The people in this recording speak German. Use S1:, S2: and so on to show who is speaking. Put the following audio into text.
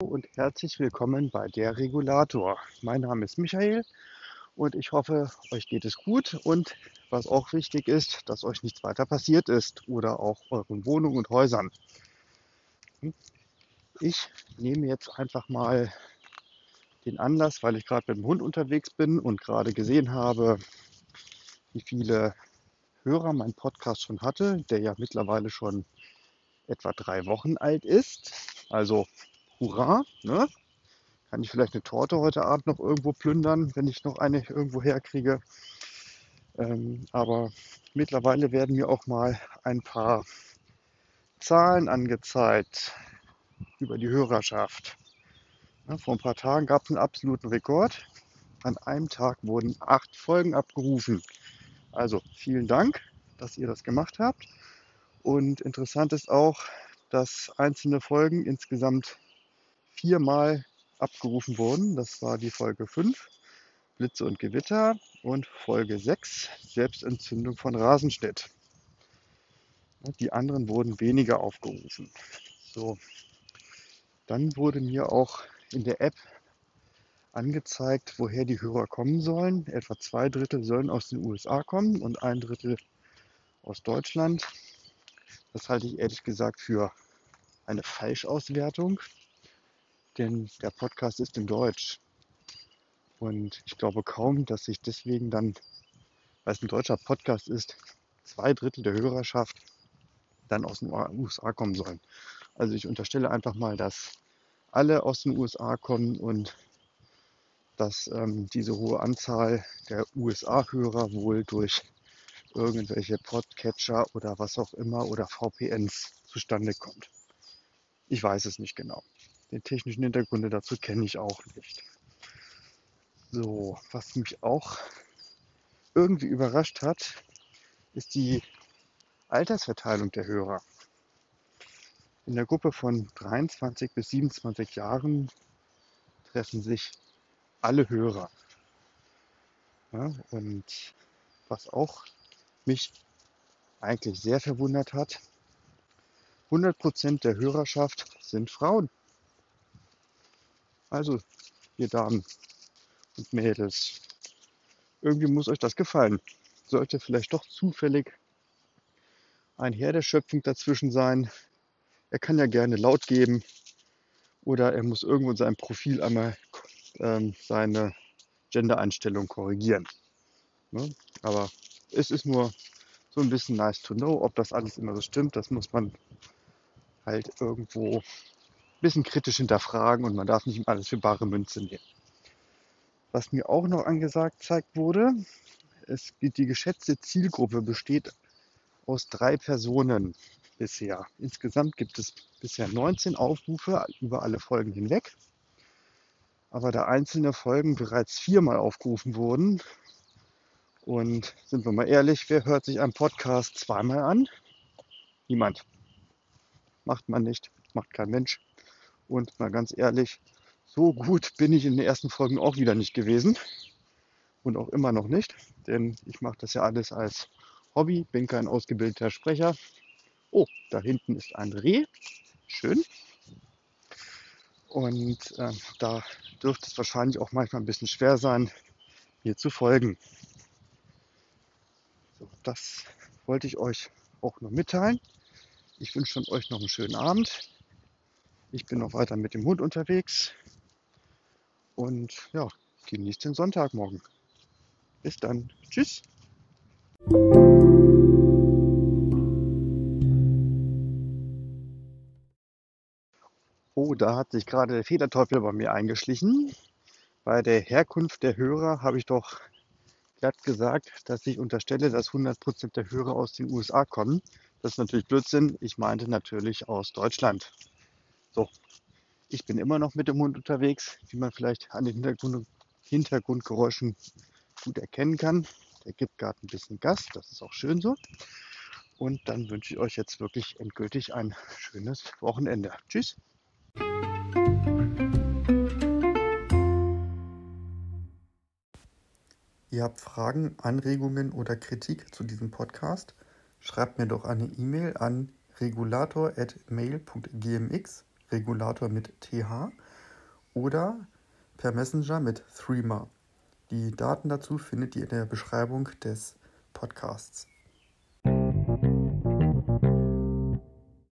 S1: und herzlich willkommen bei der Regulator. Mein Name ist Michael und ich hoffe, euch geht es gut und was auch wichtig ist, dass euch nichts weiter passiert ist oder auch euren Wohnungen und Häusern. Ich nehme jetzt einfach mal den Anlass, weil ich gerade mit dem Hund unterwegs bin und gerade gesehen habe, wie viele Hörer mein Podcast schon hatte, der ja mittlerweile schon etwa drei Wochen alt ist. Also hurra, ne? Kann ich vielleicht eine Torte heute Abend noch irgendwo plündern, wenn ich noch eine irgendwo herkriege. Ähm, aber mittlerweile werden mir auch mal ein paar Zahlen angezeigt über die Hörerschaft. Ja, vor ein paar Tagen gab es einen absoluten Rekord. An einem Tag wurden acht Folgen abgerufen. Also vielen Dank, dass ihr das gemacht habt. Und interessant ist auch, dass einzelne Folgen insgesamt viermal abgerufen wurden. Das war die Folge 5, Blitze und Gewitter, und Folge 6, Selbstentzündung von Rasenschnitt. Die anderen wurden weniger aufgerufen. So. Dann wurde mir auch in der App angezeigt, woher die Hörer kommen sollen. Etwa zwei Drittel sollen aus den USA kommen und ein Drittel aus Deutschland. Das halte ich ehrlich gesagt für eine Falschauswertung, denn der Podcast ist in Deutsch. Und ich glaube kaum, dass sich deswegen dann, weil es ein deutscher Podcast ist, zwei Drittel der Hörerschaft dann aus den USA kommen sollen. Also ich unterstelle einfach mal, dass alle aus den USA kommen und dass ähm, diese hohe Anzahl der USA-Hörer wohl durch irgendwelche Podcatcher oder was auch immer oder VPNs zustande kommt. Ich weiß es nicht genau. Den technischen Hintergründe dazu kenne ich auch nicht. So, was mich auch irgendwie überrascht hat, ist die Altersverteilung der Hörer. In der Gruppe von 23 bis 27 Jahren treffen sich alle Hörer. Ja, und was auch mich eigentlich sehr verwundert hat, 100% der Hörerschaft sind Frauen. Also, ihr Damen und Mädels, irgendwie muss euch das gefallen. Sollte vielleicht doch zufällig ein Herr der Schöpfung dazwischen sein. Er kann ja gerne laut geben oder er muss irgendwo in seinem Profil einmal ähm, seine Gender-Einstellung korrigieren. Ne? Aber es ist nur so ein bisschen nice to know, ob das alles immer so stimmt. Das muss man halt irgendwo bisschen kritisch hinterfragen und man darf nicht alles für bare Münze nehmen. Was mir auch noch angesagt zeigt wurde, es, die geschätzte Zielgruppe besteht aus drei Personen bisher. Insgesamt gibt es bisher 19 Aufrufe über alle Folgen hinweg. Aber da einzelne Folgen bereits viermal aufgerufen wurden, und sind wir mal ehrlich, wer hört sich einen Podcast zweimal an? Niemand. Macht man nicht, macht kein Mensch. Und mal ganz ehrlich, so gut bin ich in den ersten Folgen auch wieder nicht gewesen. Und auch immer noch nicht, denn ich mache das ja alles als Hobby, bin kein ausgebildeter Sprecher. Oh, da hinten ist ein Reh. Schön. Und äh, da dürfte es wahrscheinlich auch manchmal ein bisschen schwer sein, mir zu folgen. So, das wollte ich euch auch noch mitteilen. Ich wünsche euch noch einen schönen Abend. Ich bin noch weiter mit dem Hund unterwegs. Und ja, genießt den Sonntagmorgen. Bis dann. Tschüss. Oh, da hat sich gerade der Federteufel bei mir eingeschlichen. Bei der Herkunft der Hörer habe ich doch glatt gesagt, dass ich unterstelle, dass 100% der Hörer aus den USA kommen. Das ist natürlich Blödsinn. Ich meinte natürlich aus Deutschland. So, ich bin immer noch mit dem Hund unterwegs, wie man vielleicht an den Hintergrund, Hintergrundgeräuschen gut erkennen kann. Der gibt gerade ein bisschen Gas, das ist auch schön so. Und dann wünsche ich euch jetzt wirklich endgültig ein schönes Wochenende. Tschüss. Ihr habt Fragen, Anregungen oder Kritik zu diesem Podcast? Schreibt mir doch eine E-Mail an regulator.mail.gmx, Regulator mit TH oder per Messenger mit Threema. Die Daten dazu findet ihr in der Beschreibung des Podcasts.